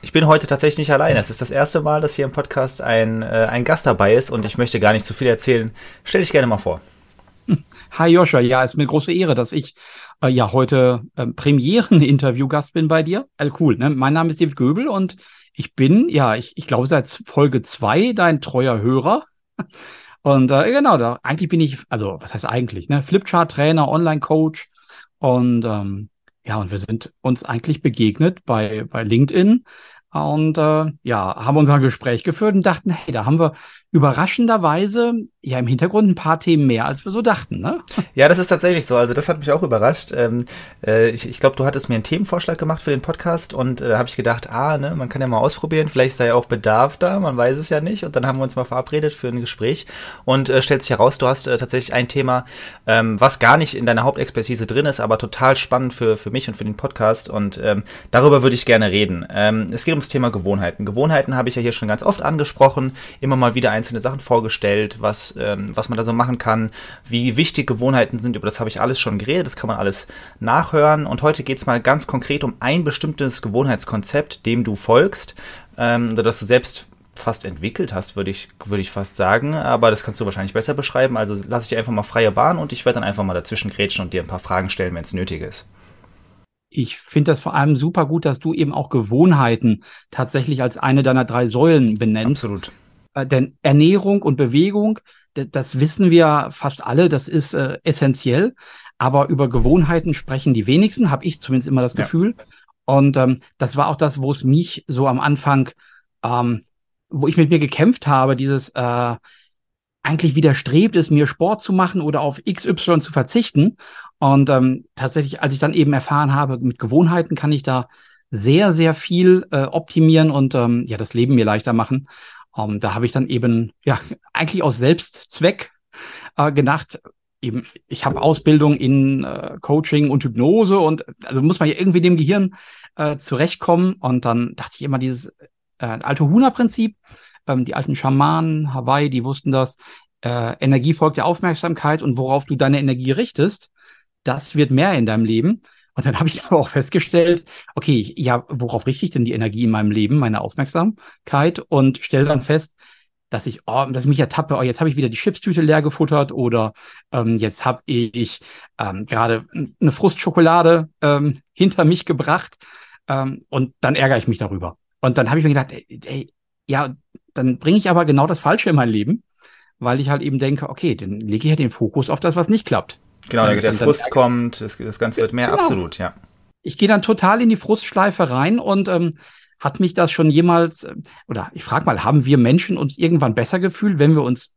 ich bin heute tatsächlich nicht alleine. Es ist das erste Mal, dass hier im Podcast ein, äh, ein Gast dabei ist und ich möchte gar nicht zu viel erzählen. Stell dich gerne mal vor. Hi Joscha, ja, ist mir eine große Ehre, dass ich äh, ja heute äh, Premieren-Interviewgast bin bei dir. Also cool, ne? Mein Name ist David Göbel und ich bin, ja, ich, ich glaube seit Folge zwei dein treuer Hörer. Und äh, genau, da eigentlich bin ich, also was heißt eigentlich, ne? Flipchart-Trainer, Online-Coach und ähm, ja, und wir sind uns eigentlich begegnet bei, bei LinkedIn. Und äh, ja, haben unser Gespräch geführt und dachten, hey, da haben wir überraschenderweise ja im Hintergrund ein paar Themen mehr, als wir so dachten, ne? Ja, das ist tatsächlich so. Also das hat mich auch überrascht. Ähm, äh, ich ich glaube, du hattest mir einen Themenvorschlag gemacht für den Podcast und äh, da habe ich gedacht, ah, ne, man kann ja mal ausprobieren, vielleicht ist da ja auch Bedarf da, man weiß es ja nicht. Und dann haben wir uns mal verabredet für ein Gespräch und äh, stellt sich heraus, du hast äh, tatsächlich ein Thema, ähm, was gar nicht in deiner Hauptexpertise drin ist, aber total spannend für, für mich und für den Podcast. Und ähm, darüber würde ich gerne reden. Ähm, es geht ums Thema Gewohnheiten. Gewohnheiten habe ich ja hier schon ganz oft angesprochen, immer mal wieder einzelne Sachen vorgestellt, was ähm, was man da so machen kann, wie wichtig Gewohnheiten sind, über das habe ich alles schon geredet, das kann man alles nachhören. Und heute geht es mal ganz konkret um ein bestimmtes Gewohnheitskonzept, dem du folgst, ähm, das du selbst fast entwickelt hast, würde ich, würde ich fast sagen. Aber das kannst du wahrscheinlich besser beschreiben. Also lasse ich dir einfach mal freie Bahn und ich werde dann einfach mal dazwischen grätschen und dir ein paar Fragen stellen, wenn es nötig ist. Ich finde das vor allem super gut, dass du eben auch Gewohnheiten tatsächlich als eine deiner drei Säulen benennst. Absolut. Äh, denn Ernährung und Bewegung, das wissen wir fast alle, das ist äh, essentiell. Aber über Gewohnheiten sprechen die wenigsten, habe ich zumindest immer das Gefühl. Ja. Und ähm, das war auch das, wo es mich so am Anfang, ähm, wo ich mit mir gekämpft habe, dieses äh, eigentlich widerstrebt es mir, Sport zu machen oder auf XY zu verzichten. Und ähm, tatsächlich, als ich dann eben erfahren habe, mit Gewohnheiten kann ich da sehr, sehr viel äh, optimieren und ähm, ja, das Leben mir leichter machen. Ähm, da habe ich dann eben, ja, eigentlich aus Selbstzweck äh, gedacht, eben, ich habe Ausbildung in äh, Coaching und Hypnose und also muss man ja irgendwie dem Gehirn äh, zurechtkommen. Und dann dachte ich immer dieses äh, alte Huna-Prinzip, ähm, die alten Schamanen, Hawaii, die wussten das, äh, Energie folgt der Aufmerksamkeit und worauf du deine Energie richtest, das wird mehr in deinem Leben. Und dann habe ich aber auch festgestellt, okay, ja, worauf richte ich denn die Energie in meinem Leben, meine Aufmerksamkeit und stelle dann fest, dass ich, oh, dass ich mich ertappe, oh, jetzt habe ich wieder die Chipstüte leer gefuttert oder ähm, jetzt habe ich ähm, gerade eine Frustschokolade ähm, hinter mich gebracht ähm, und dann ärgere ich mich darüber. Und dann habe ich mir gedacht, ey, ey, ja, dann bringe ich aber genau das Falsche in mein Leben, weil ich halt eben denke, okay, dann lege ich ja den Fokus auf das, was nicht klappt. Genau, der, der Frust kommt, das, das, Ganze wird mehr, genau. absolut, ja. Ich gehe dann total in die Frustschleife rein und ähm, hat mich das schon jemals, äh, oder ich frage mal, haben wir Menschen uns irgendwann besser gefühlt, wenn wir uns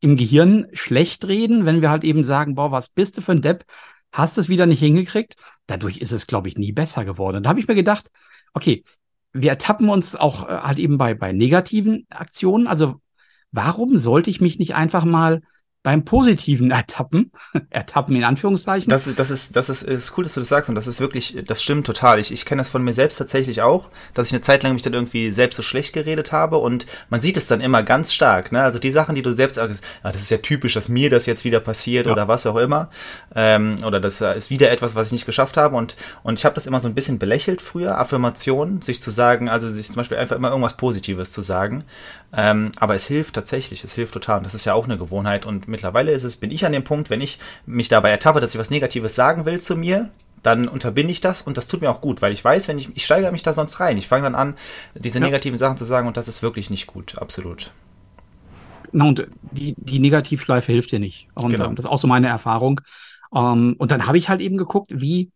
im Gehirn schlecht reden, wenn wir halt eben sagen, boah, was bist du für ein Depp, hast es wieder nicht hingekriegt? Dadurch ist es, glaube ich, nie besser geworden. Und da habe ich mir gedacht, okay, wir ertappen uns auch äh, halt eben bei, bei negativen Aktionen. Also warum sollte ich mich nicht einfach mal beim positiven Ertappen, Ertappen in Anführungszeichen. Das, ist, das, ist, das ist, ist cool, dass du das sagst und das ist wirklich, das stimmt total. Ich, ich kenne das von mir selbst tatsächlich auch, dass ich eine Zeit lang mich dann irgendwie selbst so schlecht geredet habe und man sieht es dann immer ganz stark. Ne? Also die Sachen, die du selbst sagst, ah, das ist ja typisch, dass mir das jetzt wieder passiert ja. oder was auch immer. Ähm, oder das ist wieder etwas, was ich nicht geschafft habe und, und ich habe das immer so ein bisschen belächelt früher, Affirmation, sich zu sagen, also sich zum Beispiel einfach immer irgendwas Positives zu sagen. Ähm, aber es hilft tatsächlich, es hilft total. Und das ist ja auch eine Gewohnheit. Und mittlerweile ist es, bin ich an dem Punkt, wenn ich mich dabei ertappe, dass ich was Negatives sagen will zu mir, dann unterbinde ich das und das tut mir auch gut, weil ich weiß, wenn ich, ich steigere mich da sonst rein. Ich fange dann an, diese ja. negativen Sachen zu sagen und das ist wirklich nicht gut, absolut. Na, und die, die Negativschleife hilft dir nicht. Und genau. Ähm, das ist auch so meine Erfahrung. Ähm, und dann habe ich halt eben geguckt, wie,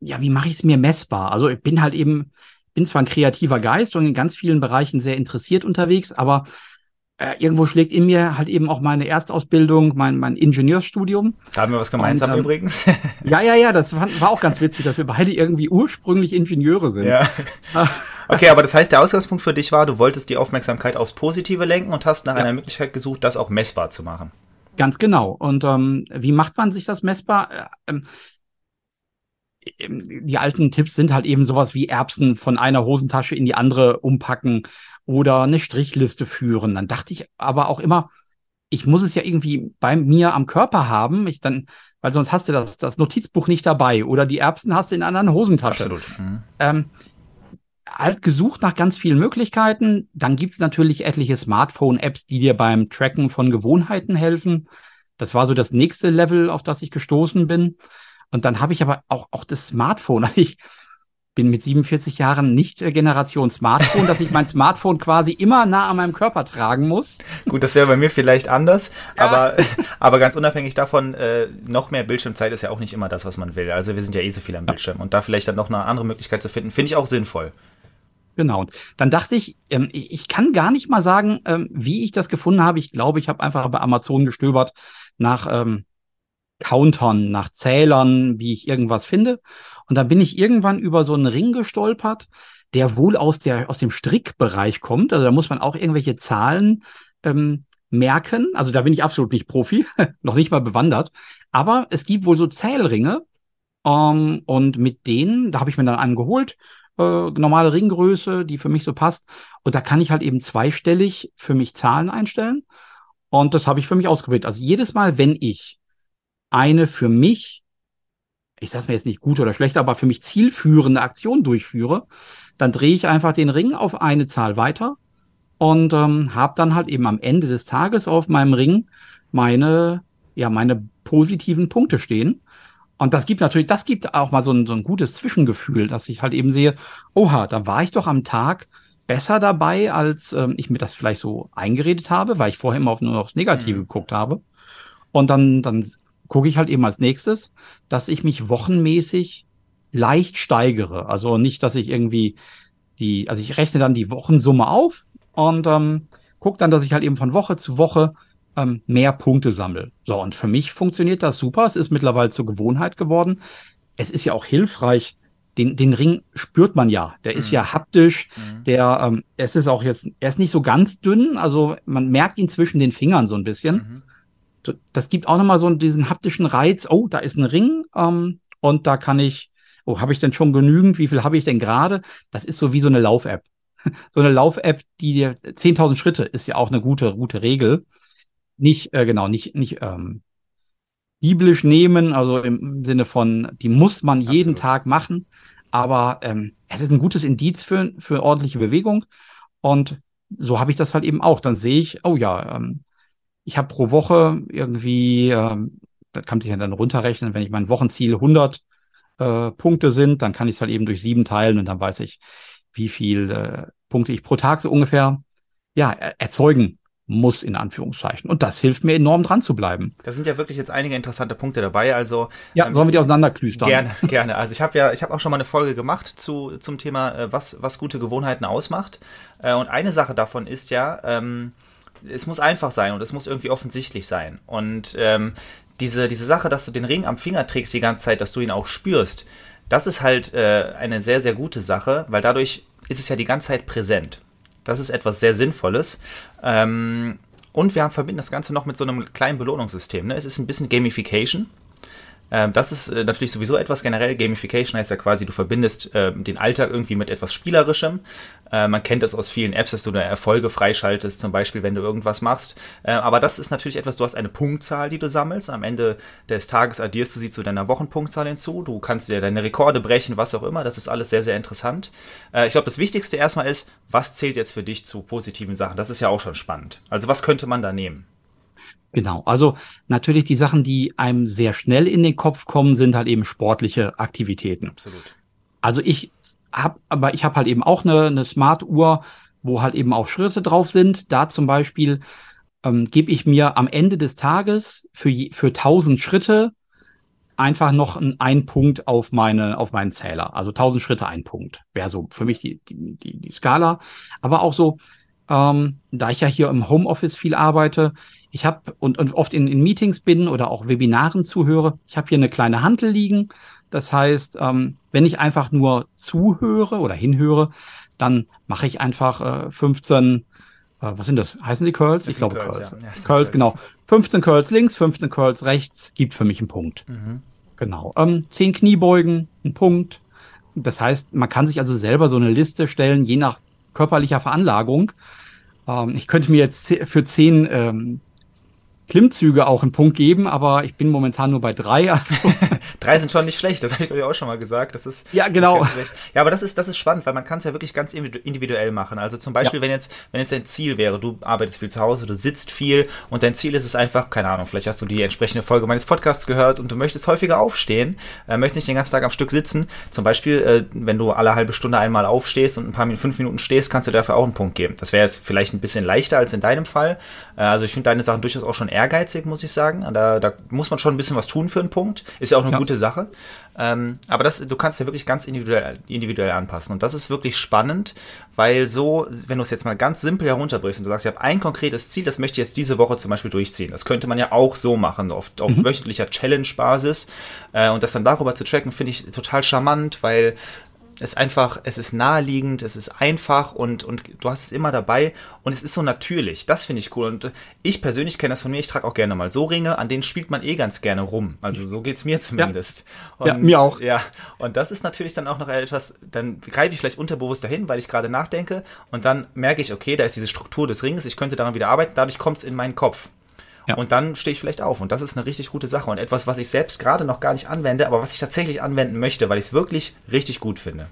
ja, wie mache ich es mir messbar? Also ich bin halt eben, bin zwar ein kreativer Geist und in ganz vielen Bereichen sehr interessiert unterwegs, aber äh, irgendwo schlägt in mir halt eben auch meine Erstausbildung, mein, mein Ingenieursstudium. Da haben wir was gemeinsam Und, ähm, übrigens. ja, ja, ja, das war, war auch ganz witzig, dass wir beide irgendwie ursprünglich Ingenieure sind. Ja. Okay, aber das heißt, der Ausgangspunkt für dich war, du wolltest die Aufmerksamkeit aufs Positive lenken und hast nach ja. einer Möglichkeit gesucht, das auch messbar zu machen. Ganz genau. Und ähm, wie macht man sich das messbar? Äh, ähm, ähm, die alten Tipps sind halt eben sowas wie Erbsen von einer Hosentasche in die andere umpacken oder eine Strichliste führen. Dann dachte ich aber auch immer, ich muss es ja irgendwie bei mir am Körper haben. Ich dann, weil sonst hast du das, das Notizbuch nicht dabei oder die Erbsen hast du in einer anderen Hosentasche. Absolut. Mhm. Ähm, halt gesucht nach ganz vielen Möglichkeiten. Dann gibt es natürlich etliche Smartphone-Apps, die dir beim Tracken von Gewohnheiten helfen. Das war so das nächste Level, auf das ich gestoßen bin. Und dann habe ich aber auch, auch das Smartphone. Also ich bin mit 47 Jahren nicht äh, Generation Smartphone, dass ich mein Smartphone quasi immer nah an meinem Körper tragen muss. Gut, das wäre bei mir vielleicht anders, ja. aber, aber ganz unabhängig davon, äh, noch mehr Bildschirmzeit ist ja auch nicht immer das, was man will. Also wir sind ja eh so viel am Bildschirm und da vielleicht dann noch eine andere Möglichkeit zu finden, finde ich auch sinnvoll. Genau. Und dann dachte ich, ähm, ich kann gar nicht mal sagen, ähm, wie ich das gefunden habe. Ich glaube, ich habe einfach bei Amazon gestöbert nach ähm, Countern, nach Zählern, wie ich irgendwas finde. Und dann bin ich irgendwann über so einen Ring gestolpert, der wohl aus, der, aus dem Strickbereich kommt. Also da muss man auch irgendwelche Zahlen ähm, merken. Also da bin ich absolut nicht Profi, noch nicht mal bewandert. Aber es gibt wohl so Zählringe. Ähm, und mit denen, da habe ich mir dann einen geholt, äh, normale Ringgröße, die für mich so passt. Und da kann ich halt eben zweistellig für mich Zahlen einstellen. Und das habe ich für mich ausprobiert. Also jedes Mal, wenn ich eine für mich, ich sage mir jetzt nicht gut oder schlecht, aber für mich zielführende Aktion durchführe, dann drehe ich einfach den Ring auf eine Zahl weiter und ähm, habe dann halt eben am Ende des Tages auf meinem Ring meine, ja, meine positiven Punkte stehen. Und das gibt natürlich, das gibt auch mal so ein, so ein gutes Zwischengefühl, dass ich halt eben sehe, oha, da war ich doch am Tag besser dabei, als ähm, ich mir das vielleicht so eingeredet habe, weil ich vorher immer auf, nur aufs Negative mhm. geguckt habe. Und dann, dann gucke ich halt eben als nächstes, dass ich mich wochenmäßig leicht steigere. Also nicht, dass ich irgendwie die, also ich rechne dann die Wochensumme auf und ähm, gucke dann, dass ich halt eben von Woche zu Woche ähm, mehr Punkte sammle. So, und für mich funktioniert das super. Es ist mittlerweile zur Gewohnheit geworden. Es ist ja auch hilfreich. Den, den Ring spürt man ja. Der mhm. ist ja haptisch. Mhm. Der, ähm, es ist auch jetzt, er ist nicht so ganz dünn. Also man merkt ihn zwischen den Fingern so ein bisschen. Mhm das gibt auch nochmal so diesen haptischen Reiz. Oh, da ist ein Ring ähm, und da kann ich, oh, habe ich denn schon genügend? Wie viel habe ich denn gerade? Das ist so wie so eine Lauf-App. so eine Lauf-App, die dir 10.000 Schritte ist ja auch eine gute, gute Regel. Nicht, äh, genau, nicht, nicht ähm, biblisch nehmen, also im Sinne von, die muss man Absolut. jeden Tag machen. Aber ähm, es ist ein gutes Indiz für, für ordentliche Bewegung. Und so habe ich das halt eben auch. Dann sehe ich, oh ja, ähm, ich habe pro Woche irgendwie, ähm, das kann sich ja dann runterrechnen, wenn ich mein Wochenziel 100 äh, Punkte sind, dann kann ich es halt eben durch sieben teilen und dann weiß ich, wie viel äh, Punkte ich pro Tag so ungefähr ja erzeugen muss in Anführungszeichen. Und das hilft mir enorm dran zu bleiben. Da sind ja wirklich jetzt einige interessante Punkte dabei. Also ja, ähm, sollen wir die auseinanderklüstern? Gerne, gerne. Also ich habe ja, ich habe auch schon mal eine Folge gemacht zu zum Thema, äh, was was gute Gewohnheiten ausmacht. Äh, und eine Sache davon ist ja ähm, es muss einfach sein und es muss irgendwie offensichtlich sein. Und ähm, diese, diese Sache, dass du den Ring am Finger trägst die ganze Zeit, dass du ihn auch spürst, das ist halt äh, eine sehr, sehr gute Sache, weil dadurch ist es ja die ganze Zeit präsent. Das ist etwas sehr Sinnvolles. Ähm, und wir haben, verbinden das Ganze noch mit so einem kleinen Belohnungssystem. Ne? Es ist ein bisschen Gamification. Ähm, das ist äh, natürlich sowieso etwas generell. Gamification heißt ja quasi, du verbindest ähm, den Alltag irgendwie mit etwas Spielerischem. Äh, man kennt das aus vielen Apps, dass du da Erfolge freischaltest, zum Beispiel, wenn du irgendwas machst. Äh, aber das ist natürlich etwas, du hast eine Punktzahl, die du sammelst. Am Ende des Tages addierst du sie zu deiner Wochenpunktzahl hinzu. Du kannst dir deine Rekorde brechen, was auch immer. Das ist alles sehr, sehr interessant. ich glaube, das Wichtigste erstmal ist, was zählt jetzt für dich zu positiven Sachen? Das ist ja auch schon spannend. Also was könnte man da nehmen? Genau. Also natürlich die Sachen, die einem sehr schnell in den Kopf kommen, sind halt eben sportliche Aktivitäten. Absolut. Also ich habe, aber ich habe halt eben auch eine, eine Smart-Uhr, wo halt eben auch Schritte drauf sind. Da zum Beispiel ähm, gebe ich mir am Ende des Tages für, für 1000 Schritte einfach noch einen Punkt auf meine auf meinen Zähler. Also 1000 Schritte ein Punkt wäre so für mich die, die, die, die Skala. Aber auch so Ähm, da ich ja hier im Homeoffice viel arbeite, ich habe und, und oft in, in Meetings bin oder auch Webinaren zuhöre, ich habe hier eine kleine Hantel liegen. Das heißt, ähm, wenn ich einfach nur zuhöre oder hinhöre, dann mache ich einfach äh, 15, äh, was sind das? Heißen die Curls? Ich glaube Curls. Curls, ja. Ja, Curls, Curls, genau. 15 Curls links, 15 Curls rechts, gibt für mich einen Punkt. Mhm. Genau. Ähm, 10 Kniebeugen, ein Punkt. Das heißt, man kann sich also selber so eine Liste stellen, je nach körperlicher Veranlagung. Ähm, ich könnte mir jetzt für 10 ähm, Klimmzüge auch einen Punkt geben, aber ich bin momentan nur bei drei. Also drei sind schon nicht schlecht, das habe ich euch auch schon mal gesagt. Das ist ja genau. ja, aber das ist das ist spannend, weil man kann es ja wirklich ganz individuell machen. Also zum Beispiel, ja. wenn jetzt wenn jetzt dein Ziel wäre, du arbeitest viel zu Hause, du sitzt viel und dein Ziel ist es einfach, keine Ahnung, vielleicht hast du die entsprechende Folge meines Podcasts gehört und du möchtest häufiger aufstehen, äh, möchtest nicht den ganzen Tag am Stück sitzen. Zum Beispiel, äh, wenn du alle halbe Stunde einmal aufstehst und ein paar Minuten, fünf Minuten stehst, kannst du dafür auch einen Punkt geben. Das wäre jetzt vielleicht ein bisschen leichter als in deinem Fall. Äh, also ich finde deine Sachen durchaus auch schon ehrgeizig, muss ich sagen. Da, da muss man schon ein bisschen was tun für einen Punkt. Ist ja auch eine ja. gute Sache. Ähm, aber das, du kannst ja wirklich ganz individuell, individuell anpassen. Und das ist wirklich spannend, weil so, wenn du es jetzt mal ganz simpel herunterbrichst und du sagst, ich habe ein konkretes Ziel, das möchte ich jetzt diese Woche zum Beispiel durchziehen. Das könnte man ja auch so machen, auf, auf mhm. wöchentlicher Challenge-Basis. Äh, und das dann darüber zu tracken, finde ich total charmant, weil ist einfach, es ist naheliegend, es ist einfach und, und du hast es immer dabei und es ist so natürlich. Das finde ich cool. Und ich persönlich kenne das von mir, ich trage auch gerne mal so Ringe, an denen spielt man eh ganz gerne rum. Also so geht es mir zumindest. Ja. Und, ja, mir auch. Ja, und das ist natürlich dann auch noch etwas, dann greife ich vielleicht unterbewusst dahin, weil ich gerade nachdenke und dann merke ich, okay, da ist diese Struktur des Ringes, ich könnte daran wieder arbeiten, dadurch kommt es in meinen Kopf. Ja. Und dann stehe ich vielleicht auf. Und das ist eine richtig gute Sache. Und etwas, was ich selbst gerade noch gar nicht anwende, aber was ich tatsächlich anwenden möchte, weil ich es wirklich richtig gut finde.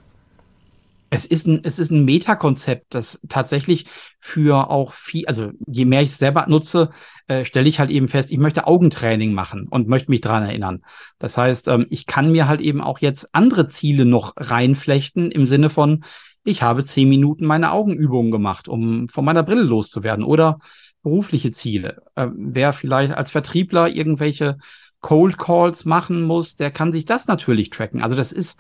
Es ist ein, es ist ein Metakonzept, das tatsächlich für auch viel, also je mehr ich es selber nutze, äh, stelle ich halt eben fest, ich möchte Augentraining machen und möchte mich dran erinnern. Das heißt, ähm, ich kann mir halt eben auch jetzt andere Ziele noch reinflechten im Sinne von, ich habe zehn Minuten meine Augenübungen gemacht, um von meiner Brille loszuwerden oder berufliche Ziele. Äh, wer vielleicht als Vertriebler irgendwelche Cold Calls machen muss, der kann sich das natürlich tracken. Also das ist,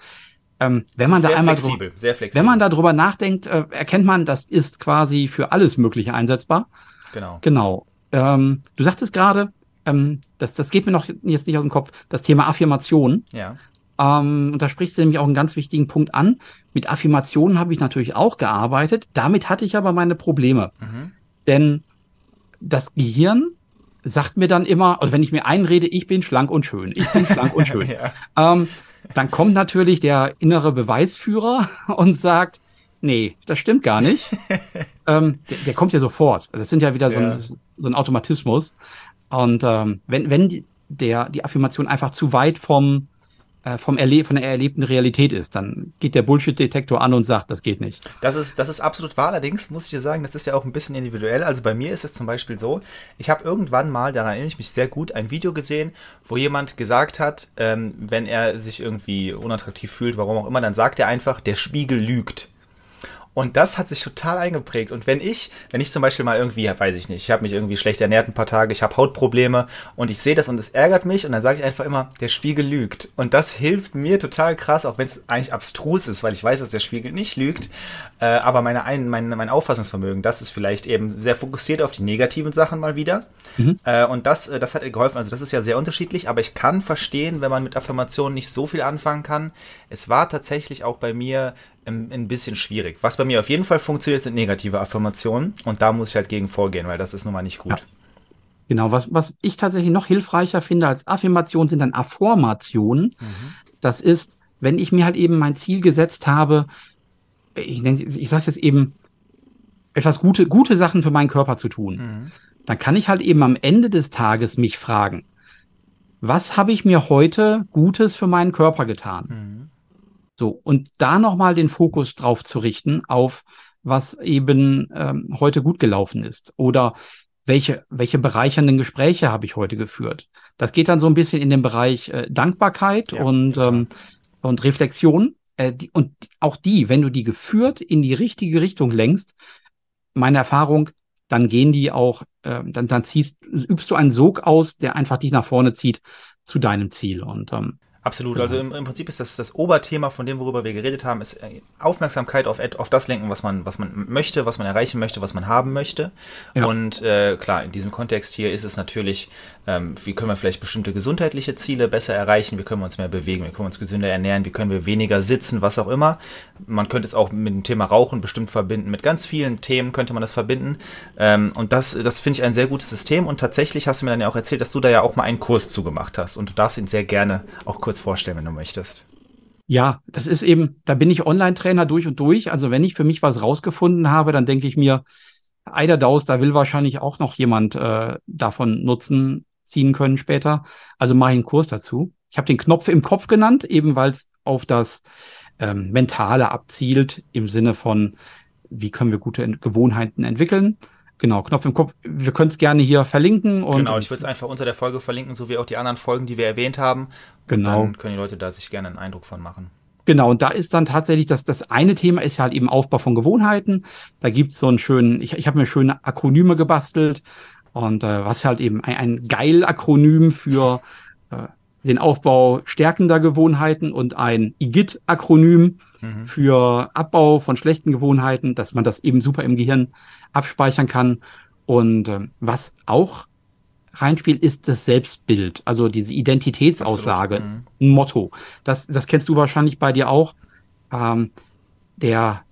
ähm, wenn man da einmal flexibel, sehr flexibel. wenn man darüber nachdenkt, äh, erkennt man, das ist quasi für alles Mögliche einsetzbar. Genau. Genau. Ähm, du sagtest gerade, ähm, das, das geht mir noch jetzt nicht aus dem Kopf, das Thema Affirmation. Ja. Ähm, und da sprichst du nämlich auch einen ganz wichtigen Punkt an. Mit Affirmationen habe ich natürlich auch gearbeitet. Damit hatte ich aber meine Probleme. Mhm. Denn das Gehirn sagt mir dann immer, also wenn ich mir einrede, ich bin schlank und schön, ich bin schlank und schön, ja. ähm, dann kommt natürlich der innere Beweisführer und sagt, nee, das stimmt gar nicht. ähm, der, der, kommt ja sofort. Das sind ja wieder so, ja. Ein, so ein Automatismus. Und ähm, wenn, wenn die, der, die Affirmation einfach zu weit vom, vom Erle von der erlebten Realität ist, dann geht der Bullshit-Detektor an und sagt, das geht nicht. Das ist, das ist absolut wahr. Allerdings muss ich dir sagen, das ist ja auch ein bisschen individuell. Also bei mir ist es zum Beispiel so, ich habe irgendwann mal, daran erinnere ich mich sehr gut, ein Video gesehen, wo jemand gesagt hat, ähm, wenn er sich irgendwie unattraktiv fühlt, warum auch immer, dann sagt er einfach, der Spiegel lügt. Und das hat sich total eingeprägt. Und wenn ich, wenn ich zum Beispiel mal irgendwie, weiß ich nicht, ich habe mich irgendwie schlecht ernährt ein paar Tage, ich habe Hautprobleme und ich sehe das und es ärgert mich und dann sage ich einfach immer, der Spiegel lügt. Und das hilft mir total krass, auch wenn es eigentlich abstrus ist, weil ich weiß, dass der Spiegel nicht lügt. Äh, aber meine, ein, mein, mein Auffassungsvermögen, das ist vielleicht eben sehr fokussiert auf die negativen Sachen mal wieder. Mhm. Äh, und das, äh, das hat geholfen. Also das ist ja sehr unterschiedlich, aber ich kann verstehen, wenn man mit Affirmationen nicht so viel anfangen kann. Es war tatsächlich auch bei mir ein bisschen schwierig. Was bei mir auf jeden Fall funktioniert, sind negative Affirmationen. Und da muss ich halt gegen vorgehen, weil das ist nun mal nicht gut. Ja. Genau, was, was ich tatsächlich noch hilfreicher finde als Affirmation sind dann Afformationen. Mhm. Das ist, wenn ich mir halt eben mein Ziel gesetzt habe, ich, nenne, ich sage jetzt eben, etwas gute, gute Sachen für meinen Körper zu tun, mhm. dann kann ich halt eben am Ende des Tages mich fragen, was habe ich mir heute Gutes für meinen Körper getan? Mhm. So, und da nochmal den Fokus drauf zu richten, auf was eben ähm, heute gut gelaufen ist. Oder welche, welche bereichernden Gespräche habe ich heute geführt. Das geht dann so ein bisschen in den Bereich äh, Dankbarkeit ja, und, ähm, und Reflexion. Äh, die, und auch die, wenn du die geführt in die richtige Richtung lenkst, meine Erfahrung, dann gehen die auch, äh, dann, dann ziehst, übst du einen Sog aus, der einfach dich nach vorne zieht zu deinem Ziel. Und ähm, Absolut. Genau. Also im, im, Prinzip ist das das Oberthema von dem, worüber wir geredet haben, ist äh, Aufmerksamkeit auf, auf das lenken, was man, was man möchte, was man erreichen möchte, was man haben möchte. Ja. Und äh, klar, in diesem Kontext hier ist es natürlich, ähm, wie können wir vielleicht bestimmte gesundheitliche Ziele besser erreichen, wie können wir uns mehr bewegen, wie können wir uns gesünder ernähren, wie können wir weniger sitzen, was auch immer. Man könnte es auch mit dem Thema Rauchen bestimmt verbinden, mit ganz vielen Themen könnte man das verbinden. Ähm, und das, das finde ich ein sehr gutes System. Und tatsächlich hast du mir dann ja auch erzählt, dass du da ja auch mal einen Kurs zugemacht hast. Und du darfst ihn sehr gerne auch kurz kurz vorstellen, wenn du möchtest. Ja, das ist eben, da bin ich Online-Trainer durch und durch. Also wenn ich für mich was rausgefunden habe, dann denke ich mir, Eiderdaus, da will wahrscheinlich auch noch jemand äh, davon Nutzen ziehen können später. Also mache ich einen Kurs dazu. Ich habe den Knopf im Kopf genannt, eben weil es auf das ähm, Mentale abzielt, im Sinne von, wie können wir gute Gewohnheiten entwickeln. Genau, Knopf im Kopf. Wir können es gerne hier verlinken. Und genau, ich würde es einfach unter der Folge verlinken, so wie auch die anderen Folgen, die wir erwähnt haben. Genau. Und dann können die Leute da sich gerne einen Eindruck von machen. Genau, und da ist dann tatsächlich das, das eine Thema ist halt eben Aufbau von Gewohnheiten. Da gibt's so einen schönen, ich, ich habe mir schöne Akronyme gebastelt und äh, was halt eben ein, ein geil Akronym für äh, den Aufbau stärkender Gewohnheiten und ein IGIT-Akronym mhm. für Abbau von schlechten Gewohnheiten, dass man das eben super im Gehirn abspeichern kann. Und äh, was auch reinspielt, ist das Selbstbild, also diese Identitätsaussage, mhm. ein Motto. Das, das kennst du wahrscheinlich bei dir auch. Ähm, der,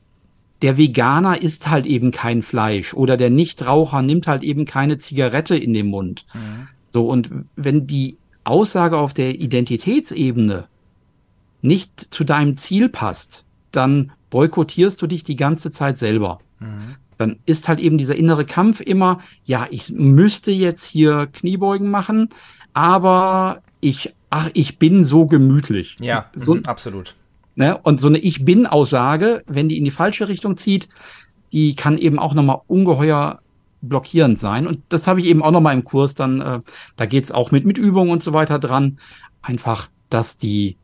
der Veganer isst halt eben kein Fleisch oder der Nichtraucher nimmt halt eben keine Zigarette in den Mund. Mhm. So, und wenn die Aussage auf der Identitätsebene nicht zu deinem Ziel passt, dann boykottierst du dich die ganze Zeit selber. Mhm dann ist halt eben dieser innere Kampf immer, ja, ich müsste jetzt hier Kniebeugen machen, aber ich, ach, ich bin so gemütlich. Ja, so, mh, absolut. Ne? Und so eine Ich bin-Aussage, wenn die in die falsche Richtung zieht, die kann eben auch nochmal ungeheuer blockierend sein. Und das habe ich eben auch nochmal im Kurs dann, äh, da geht's auch mit, mit Übungen und so weiter dran. Einfach, dass die,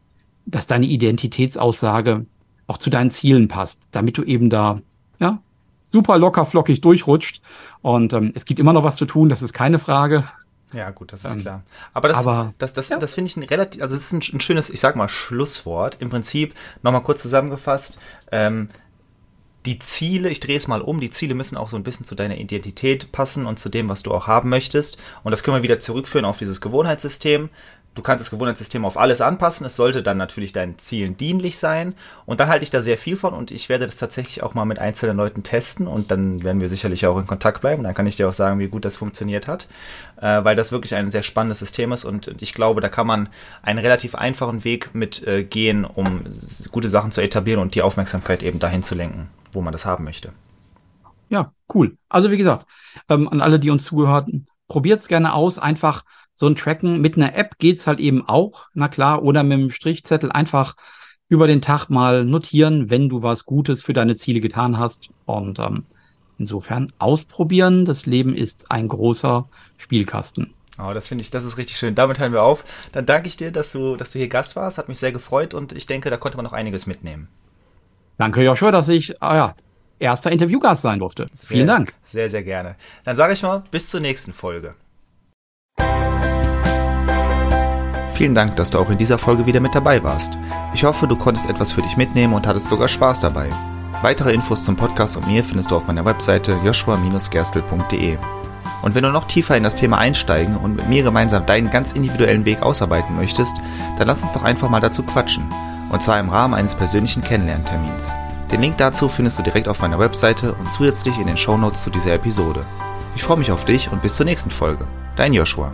dass deine Identitätsaussage auch zu deinen Zielen passt, damit du eben da, ja, super locker flockig durchrutscht. Und ähm, es gibt immer noch was zu tun, das ist keine Frage. Ja, gut, das ist ähm, klar. Aber das, aber, das, das, ja. das finde ich ein relativ, also es ist ein, ein, schönes, ich sag mal, Schlusswort. Im Prinzip, nochmal kurz zusammengefasst, ähm, die Ziele, ich drehe es mal um, die Ziele müssen auch so ein bisschen zu deiner Identität passen und zu dem, was du auch haben möchtest. Und das können wir wieder zurückführen auf dieses Gewohnheitssystem. Du kannst das Gewohnheitssystem auf alles anpassen. Es sollte dann natürlich deinen Zielen dienlich sein. Und dann halte ich da sehr viel von und ich werde das tatsächlich auch mal mit einzelnen Leuten testen und dann werden wir sicherlich auch in Kontakt bleiben. Dann kann ich dir auch sagen, wie gut das funktioniert hat, äh, weil das wirklich ein sehr spannendes System ist und ich glaube, da kann man einen relativ einfachen Weg mit äh, gehen, um gute Sachen zu etablieren und die Aufmerksamkeit eben dahin zu lenken, wo man das haben möchte. Ja, cool. Also wie gesagt, ähm, an alle, die uns zugehörten, probiert es gerne aus. Einfach so ein Tracken mit einer App geht's halt eben auch, na klar, oder mit einem Strichzettel einfach über den Tag mal notieren, wenn du was Gutes für deine Ziele getan hast. Und ähm, insofern ausprobieren. Das Leben ist ein großer Spielkasten. Oh, das finde ich, das ist richtig schön. Damit hören wir auf. Dann danke ich dir, dass du, dass du hier Gast warst. Hat mich sehr gefreut und ich denke, da konnte man noch einiges mitnehmen. Danke Joshua, dass ich ah ja, erster Interviewgast sein durfte. Sehr, Vielen Dank. Sehr, sehr gerne. Dann sage ich mal, bis zur nächsten Folge. Vielen Dank, dass du auch in dieser Folge wieder mit dabei warst. Ich hoffe, du konntest etwas für dich mitnehmen und hattest sogar Spaß dabei. Weitere Infos zum Podcast und mir findest du auf meiner Webseite joshua-gerstel.de. Und wenn du noch tiefer in das Thema einsteigen und mit mir gemeinsam deinen ganz individuellen Weg ausarbeiten möchtest, dann lass uns doch einfach mal dazu quatschen. Und zwar im Rahmen eines persönlichen Kennenlerntermins. Den Link dazu findest du direkt auf meiner Webseite und zusätzlich in den Shownotes zu dieser Episode. Ich freue mich auf dich und bis zur nächsten Folge. Dein Joshua.